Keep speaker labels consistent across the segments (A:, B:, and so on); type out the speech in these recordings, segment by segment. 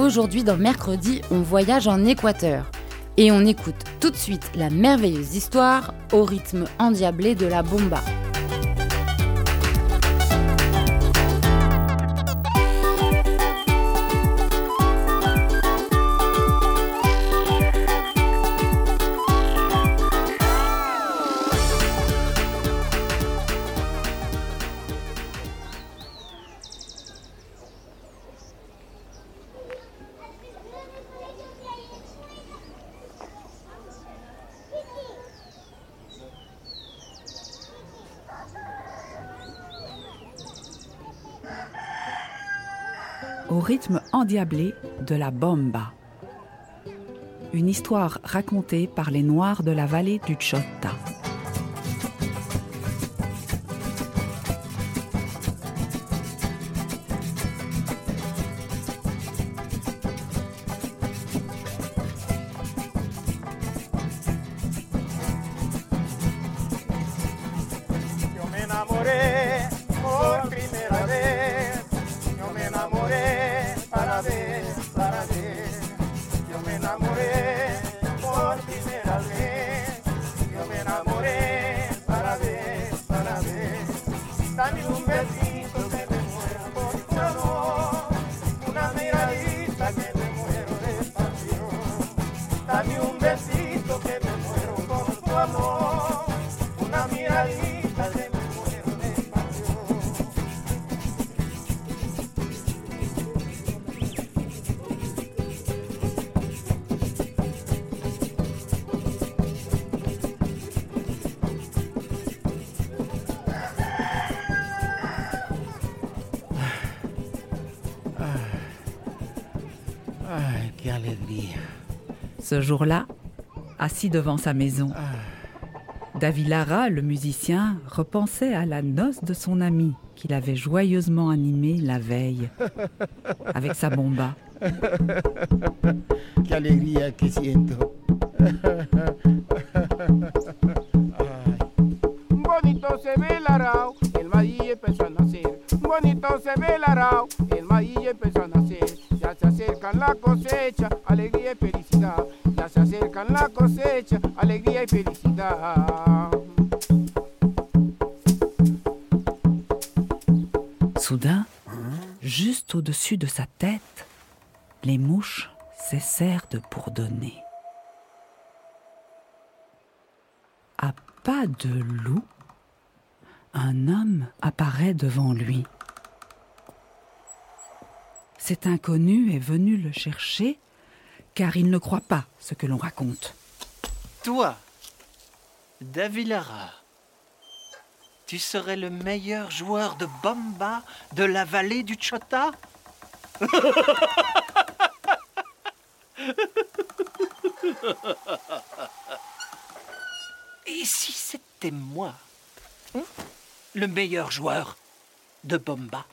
A: Aujourd'hui, dans Mercredi, on voyage en Équateur. Et on écoute tout de suite la merveilleuse histoire au rythme endiablé de la bomba.
B: Rythme endiablé de la bomba. Une histoire racontée par les Noirs de la vallée du Chota. Ce jour-là, assis devant sa maison, David Lara, le musicien, repensait à la noce de son ami qu'il avait joyeusement animée la veille avec sa bomba.
C: Bonito se ve el arao, el maíz empezó a nacer. Bonito se ve el arao,
B: Soudain, juste au-dessus de sa tête, les mouches cessèrent de bourdonner. À pas de loup, un homme apparaît devant lui. Cet inconnu est venu le chercher car il ne croit pas ce que l'on raconte.
D: Toi, Davilara, tu serais le meilleur joueur de bomba de la vallée du Chota? Et si c'était moi, le meilleur joueur de bomba?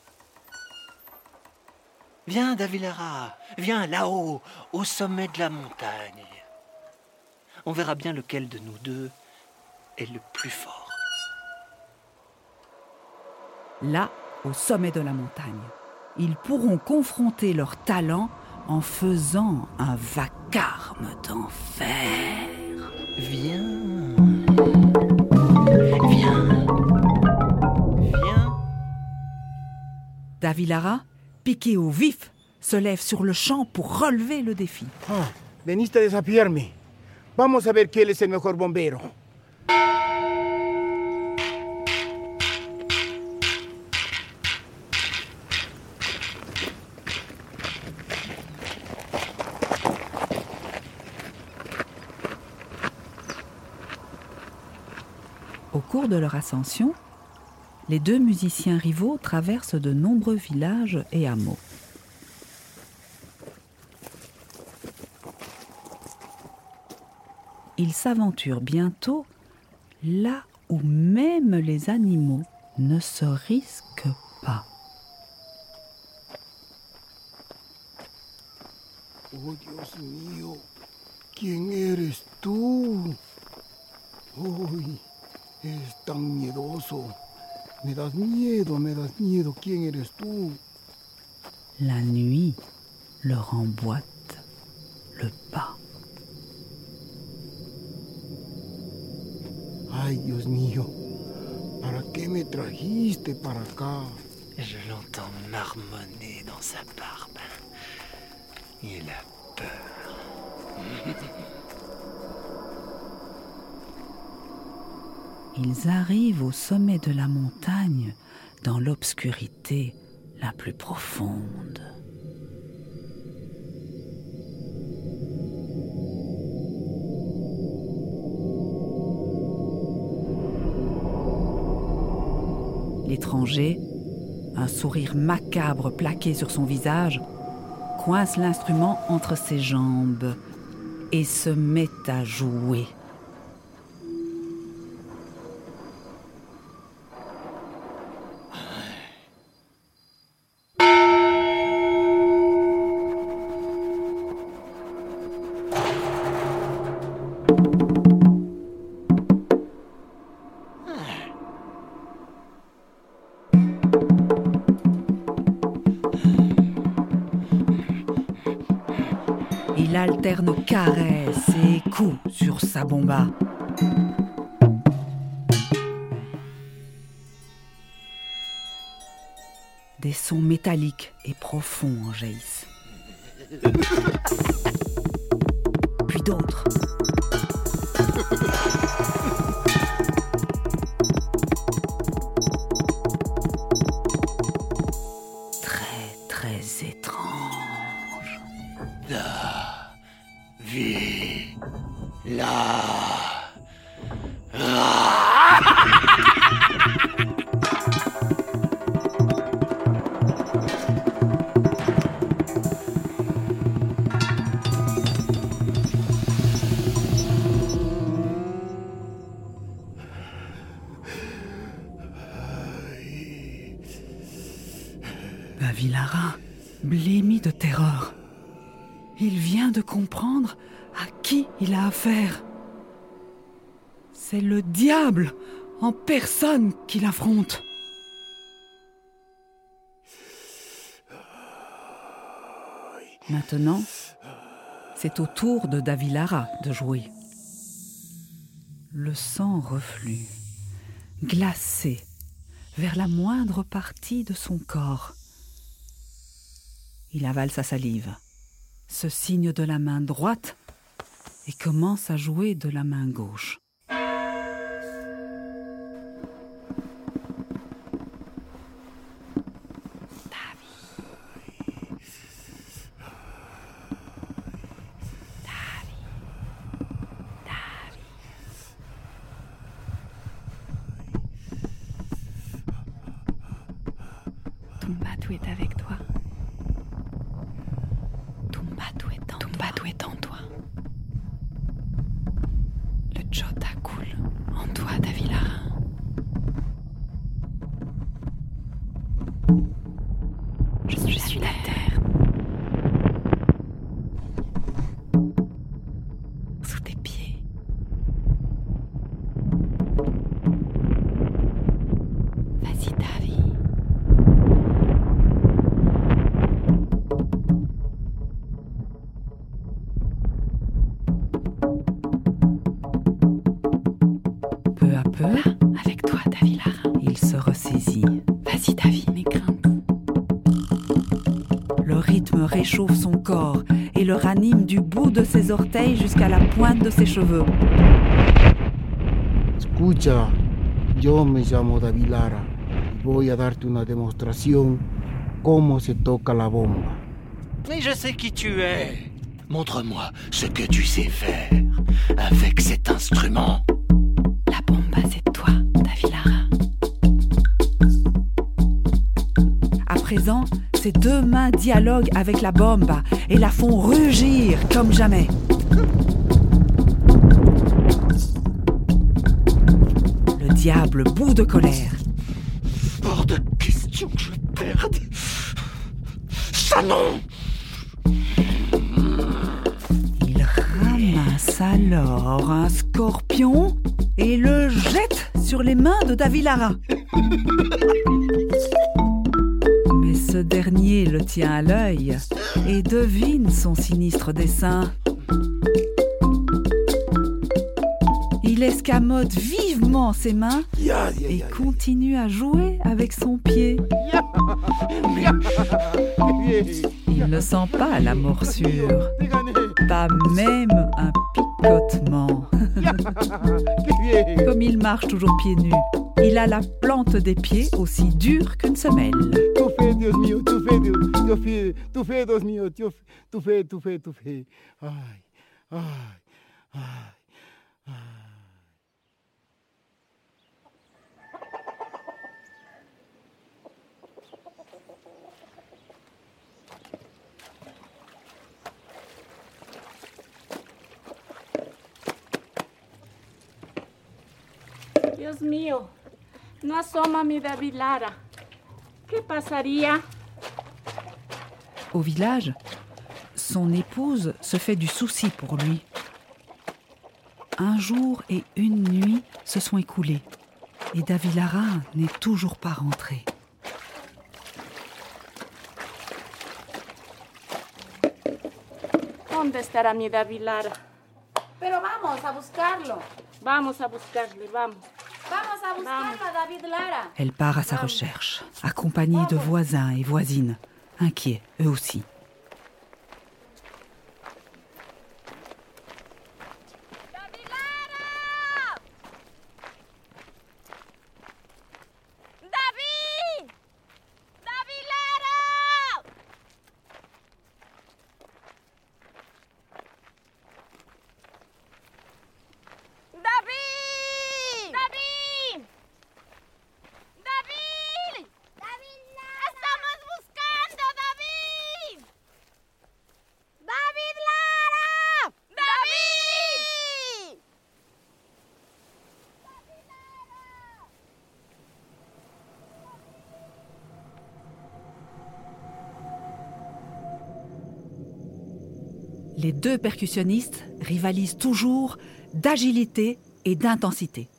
D: Viens, Davilara, viens là-haut, au sommet de la montagne. On verra bien lequel de nous deux est le plus fort.
B: Là, au sommet de la montagne, ils pourront confronter leurs talents en faisant un vacarme d'enfer.
D: Viens. Viens. Viens.
B: Davilara, piqué au vif, se lève sur le champ pour relever le défi.
C: Ah, desafiarme. Vamos a ver quién es el mejor bombero.
B: Au de leur ascension, les deux musiciens rivaux traversent de nombreux villages et hameaux. Ils s'aventurent bientôt là où même les animaux ne se risquent pas.
E: Oh Dios mío, ¿quién eres es tan miedoso. Me das miedo, me das miedo. ¿Quién eres tú?
B: La nuit leur emboîte le pas.
E: Ay, Dios mío, ¿para qué me trajiste para acá?
D: Je l'entends marmonner dans sa barbe. Il a peur.
B: Ils arrivent au sommet de la montagne dans l'obscurité la plus profonde. L'étranger, un sourire macabre plaqué sur son visage, coince l'instrument entre ses jambes et se met à jouer. Et coups sur sa bomba. Des sons métalliques et profonds en jaillissent. Puis d'autres. Bavilara blêmit de terreur. Il vient de comprendre à qui il a affaire. C'est le diable en personne qu'il affronte. Maintenant, c'est au tour de Davilara de jouer. Le sang reflue, glacé, vers la moindre partie de son corps. Il avale sa salive, se signe de la main droite et commence à jouer de la main gauche. Tombatu est avec toi. Rythme réchauffe son corps et le ranime du bout de ses orteils jusqu'à la pointe de ses cheveux.
E: Escucha, yo me llamo David Lara y voy a darte una demostración cómo se toca la bomba.
D: Mais je sais qui tu es. Montre-moi ce que tu sais faire avec cet instrument.
B: Ses deux mains dialoguent avec la bomba et la font rugir comme jamais. Le diable bout de colère.
D: Hors de question que je perde. Ça non
B: Il ramasse alors un scorpion et le jette sur les mains de Davilara. Ce dernier le tient à l'œil et devine son sinistre dessein. Il escamote vivement ses mains et continue à jouer avec son pied. Il ne sent pas la morsure, pas même un picotement. Comme il marche toujours pieds nus, il a la plante des pieds aussi dure qu'une semelle.
E: Tu fais, Dios mío, tu fais, Dios, Dios fais, tu fais, Dios mío, tu, tu fais, tu fais, tu fais. Ay, ay, ay, ay.
F: Dios mío, no asoma mi David Lara. ¿Qué pasaría?
B: Au village, son épouse se fait du souci pour lui. Un jour et une nuit se sont écoulés et Davilara n'est toujours pas rentré.
F: ¿Dónde estará mi David Lara?
A: Pero vamos a buscarlo.
F: Vamos a buscarle, vamos.
B: Elle part à sa recherche, accompagnée de voisins et voisines, inquiets eux aussi.
G: David David Lara David David David David Estamos buscando David David Lara David
B: Les deux percussionnistes rivalisent toujours d'agilité et d'intensité.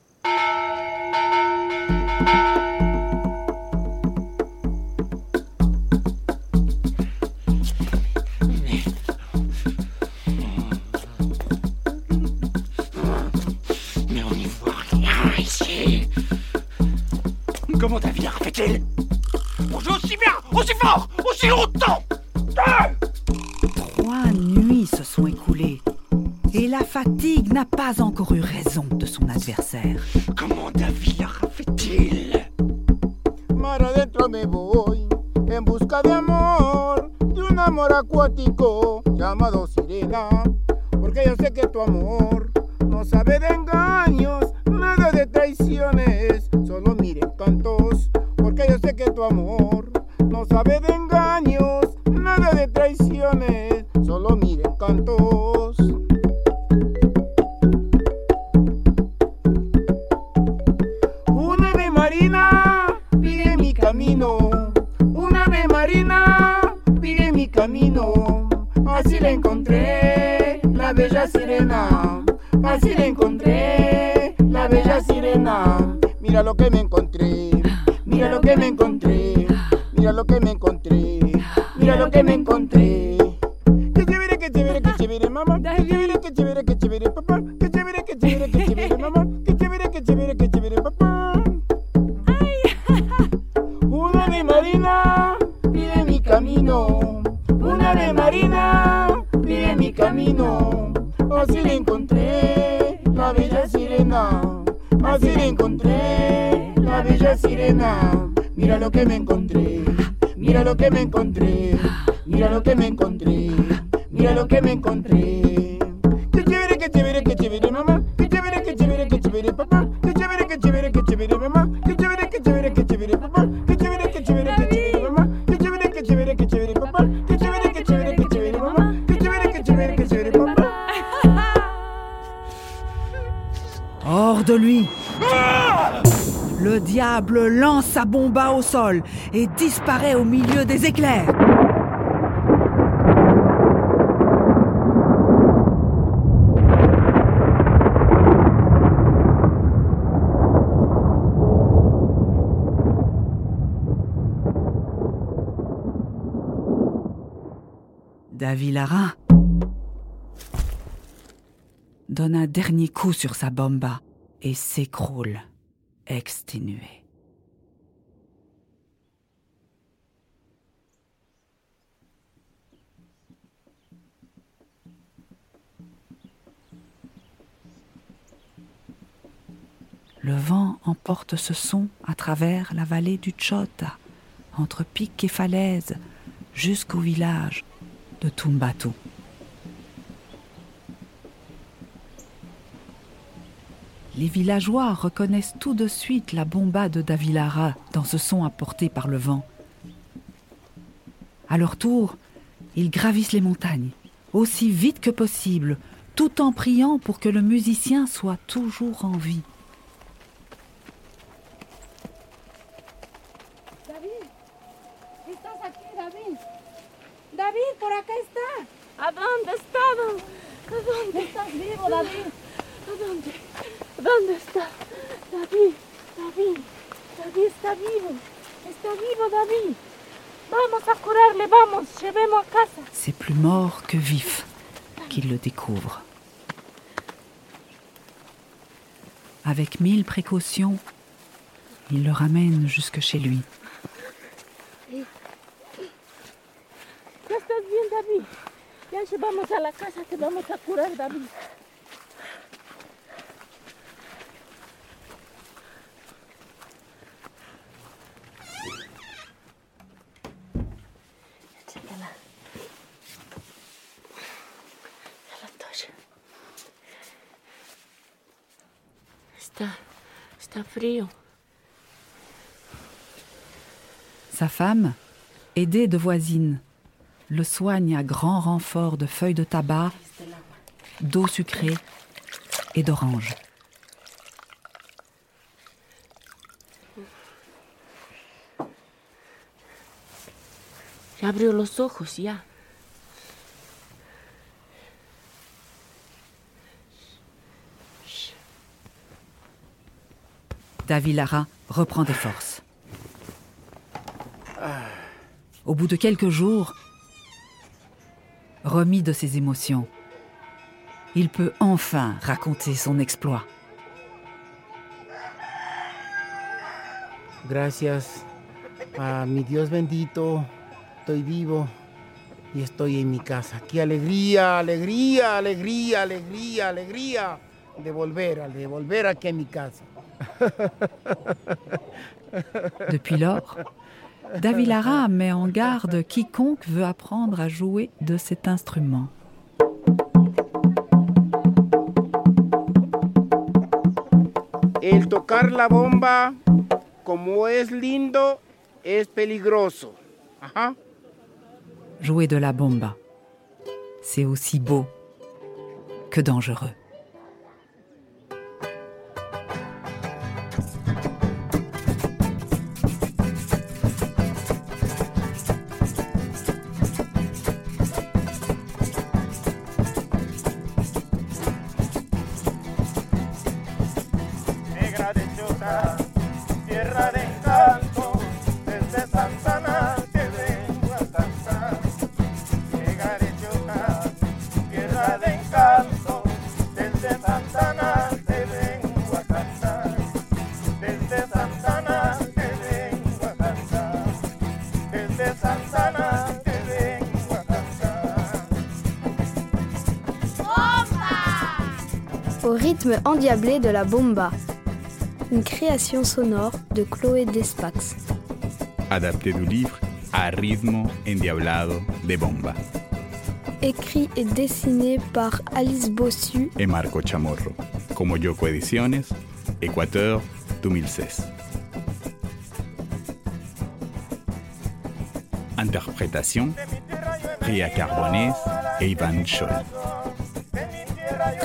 D: Comment David a fait-il On joue aussi bien, aussi fort, aussi longtemps
B: n'a pas encore eu raison de son adversaire.
D: Comment David a fait-il
E: Mar adentro me voy en busca de amor, de un amor acuático marina pide mi camino. Una ave marina pide mi camino. Así la encontré, la bella sirena. Así la encontré, la bella sirena. Mira lo que me encontré. Mira lo que me encontré. Mira lo que me encontré. Mira lo que me encontré. Hors
B: de lui. Le diable lance sa bomba au sol et disparaît au milieu des éclairs. Davilara donne un dernier coup sur sa bomba et s'écroule, exténué. Le vent emporte ce son à travers la vallée du Chota, entre pics et falaises, jusqu'au village de Tumbatu. Les villageois reconnaissent tout de suite la bomba de Davilara dans ce son apporté par le vent. À leur tour, ils gravissent les montagnes, aussi vite que possible, tout en priant pour que le musicien soit toujours en vie.
F: David, estás aquí, David. David, por acá está. ¿A dónde está? ¿A dónde estás vivo, David? ¿A dónde? ¿Dónde está? David, David, David está vivo. Está vivo, David. Vamos a curarle, vamos, llevemos a casa.
B: C'est plus mort que vif qu'il le découvre. Avec mille précautions, il le ramène jusque chez lui.
F: Bien, David. Ya llevamos a la casa, te vamos a curar, David. Échate la, la toalla. Está, está frío.
B: Sa femme, aidée de voisines, le soigne à grand renfort de feuilles de tabac, d'eau sucrée et d'oranges.
F: Ya abrió los ojos, ya.
B: Davilara reprend des forces. Au bout de quelques jours, remis de ses émotions, il peut enfin raconter son exploit.
E: Gracias a mi Dios bendito, estoy vivo y estoy en mi casa. Qué alegría, alegría, alegría, alegría, alegría de volver, de volver aquí a mi casa.
B: Depuis lors, Davilara met en garde quiconque veut apprendre à jouer de cet instrument.
E: El tocar la bomba, como es lindo, es peligroso. Ajá.
B: Jouer de la bomba, c'est aussi beau que dangereux.
H: Rythme endiablé de la bomba. Une création sonore de Chloé Despax.
I: adapté du livre A ritmo endiablado de bomba
H: Écrit et dessiné par Alice Bossu
I: et Marco Chamorro, como Yoko Ediciones, Ecuador 2016. Interprétation Ria Carbonés et Ivan Scholl.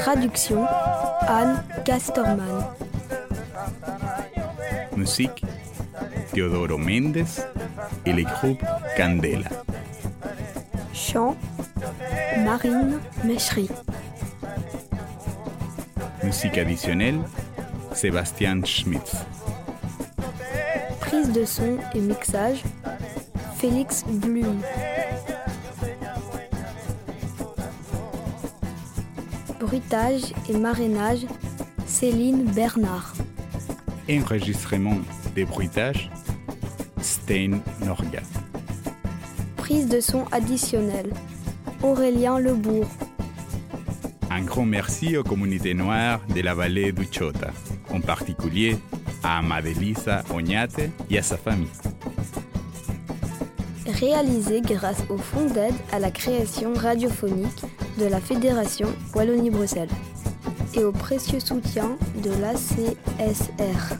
H: Traduction Anne Casterman.
I: Musique, Teodoro Mendes et le groupe Candela.
H: Chant, Marine Mechery.
I: Musique additionnelle, Sébastien Schmitz.
H: Prise de son et mixage, Félix Blum. Bruitage et marrainage, Céline Bernard.
I: Enregistrement des bruitages, Stein Norga.
H: Prise de son additionnelle, Aurélien Lebourg.
I: Un grand merci aux communautés noires de la vallée du Chota, en particulier à Madelisa Oñate et à sa famille.
H: Réalisé grâce au fonds d'aide à la création radiophonique de la Fédération Wallonie-Bruxelles et au précieux soutien de l'ACSR.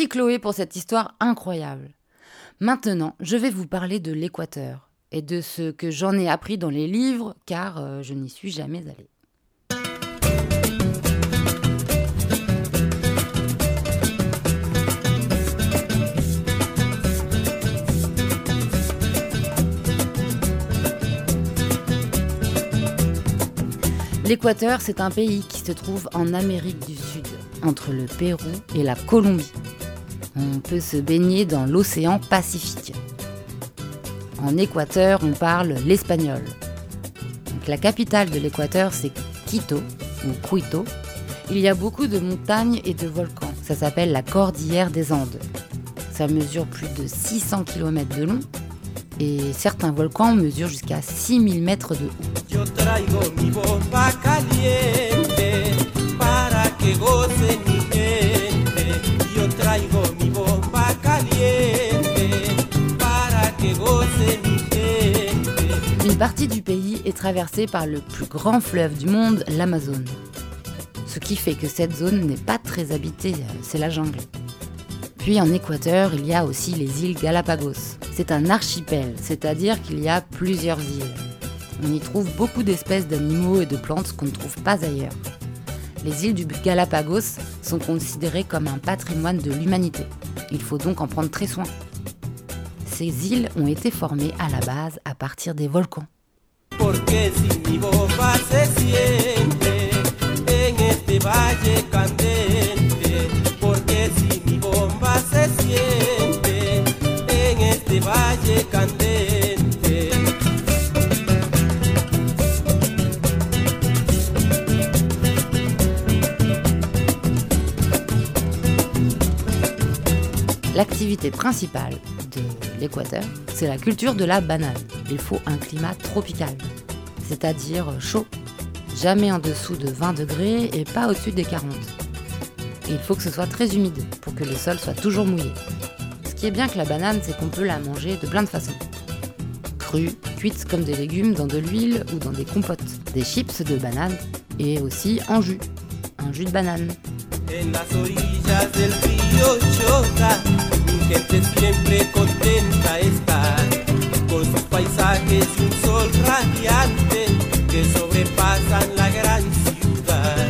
A: Merci Chloé pour cette histoire incroyable. Maintenant, je vais vous parler de l'Équateur et de ce que j'en ai appris dans les livres car euh, je n'y suis jamais allée. L'Équateur, c'est un pays qui se trouve en Amérique du Sud, entre le Pérou et la Colombie. On peut se baigner dans l'océan Pacifique. En Équateur, on parle l'espagnol. La capitale de l'Équateur, c'est Quito ou Quito. Il y a beaucoup de montagnes et de volcans. Ça s'appelle la Cordillère des Andes. Ça mesure plus de 600 km de long et certains volcans mesurent jusqu'à 6000 mètres de haut. Traversée par le plus grand fleuve du monde, l'Amazone. Ce qui fait que cette zone n'est pas très habitée, euh, c'est la jungle. Puis en Équateur, il y a aussi les îles Galapagos. C'est un archipel, c'est-à-dire qu'il y a plusieurs îles. On y trouve beaucoup d'espèces d'animaux et de plantes qu'on ne trouve pas ailleurs. Les îles du Galapagos sont considérées comme un patrimoine de l'humanité. Il faut donc en prendre très soin. Ces îles ont été formées à la base à partir des volcans.
J: Porque si mi bomba se siente en este valle candente. Porque si mi bomba se siente en este valle candente.
A: L'activité principale de l'Équateur, c'est la culture de la banane. Il faut un climat tropical, c'est-à-dire chaud, jamais en dessous de 20 degrés et pas au-dessus des 40. Et il faut que ce soit très humide pour que le sol soit toujours mouillé. Ce qui est bien que la banane, c'est qu'on peut la manger de plein de façons. Crue, cuite comme des légumes dans de l'huile ou dans des compotes, des chips de banane et aussi en jus, un jus de banane.
J: Gente siempre contenta está, con sus paisajes y un sol radiante que sobrepasan la gran ciudad.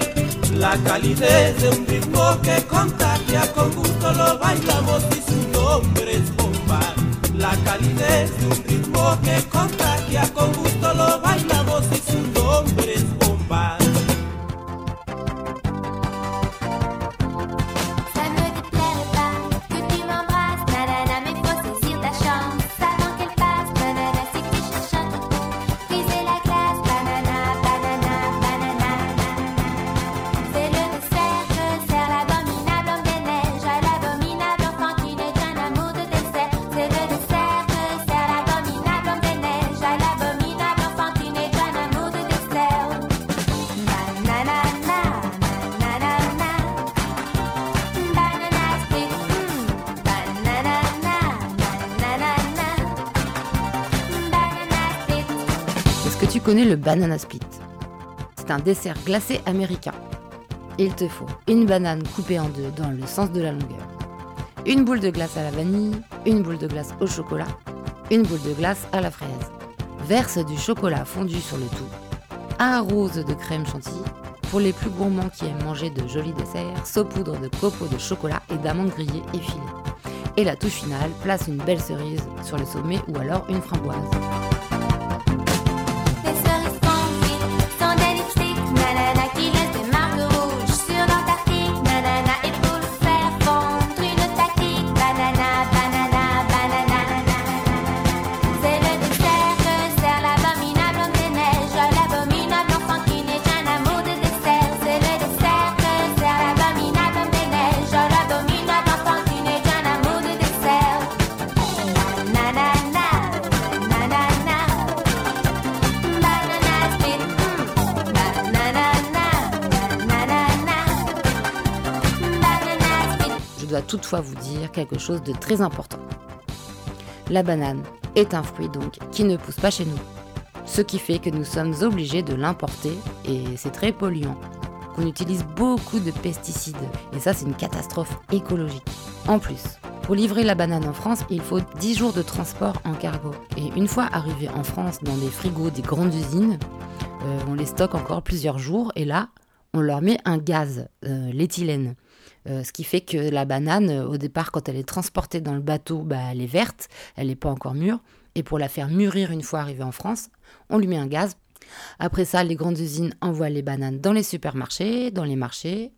J: La calidez de un ritmo que contagia, con gusto lo bailamos y su nombre es bomba. La calidez de un ritmo que contagia, con gusto lo bailamos
A: connais le banana split C'est un dessert glacé américain. Il te faut une banane coupée en deux dans le sens de la longueur, une boule de glace à la vanille, une boule de glace au chocolat, une boule de glace à la fraise. Verse du chocolat fondu sur le tout. Arrose de crème chantilly. Pour les plus gourmands qui aiment manger de jolis desserts, saupoudre de copeaux de chocolat et d'amandes grillées et filées. Et la touche finale, place une belle cerise sur le sommet ou alors une framboise. Toutefois vous dire quelque chose de très important. La banane est un fruit donc qui ne pousse pas chez nous. Ce qui fait que nous sommes obligés de l'importer et c'est très polluant. Qu'on utilise beaucoup de pesticides et ça c'est une catastrophe écologique. En plus, pour livrer la banane en France, il faut 10 jours de transport en cargo. Et une fois arrivé en France dans des frigos des grandes usines, euh, on les stocke encore plusieurs jours et là, on leur met un gaz, euh, l'éthylène. Euh, ce qui fait que la banane, euh, au départ, quand elle est transportée dans le bateau, bah, elle est verte, elle n'est pas encore mûre. Et pour la faire mûrir une fois arrivée en France, on lui met un gaz. Après ça, les grandes usines envoient les bananes dans les supermarchés, dans les marchés,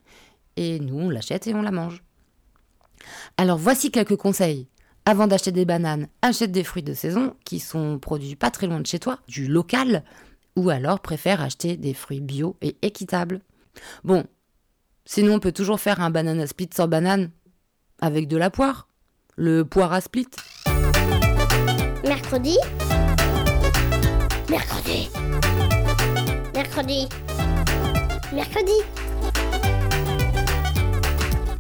A: et nous, on l'achète et on la mange. Alors voici quelques conseils. Avant d'acheter des bananes, achète des fruits de saison qui sont produits pas très loin de chez toi, du local, ou alors préfère acheter des fruits bio et équitables. Bon, sinon on peut toujours faire un banana split sans banane, avec de la poire. Le poire à split.
G: Mercredi. Mercredi. Mercredi. Mercredi.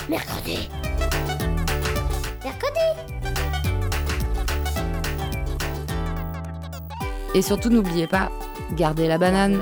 G: Mercredi. Mercredi.
A: Et surtout n'oubliez pas, gardez la banane.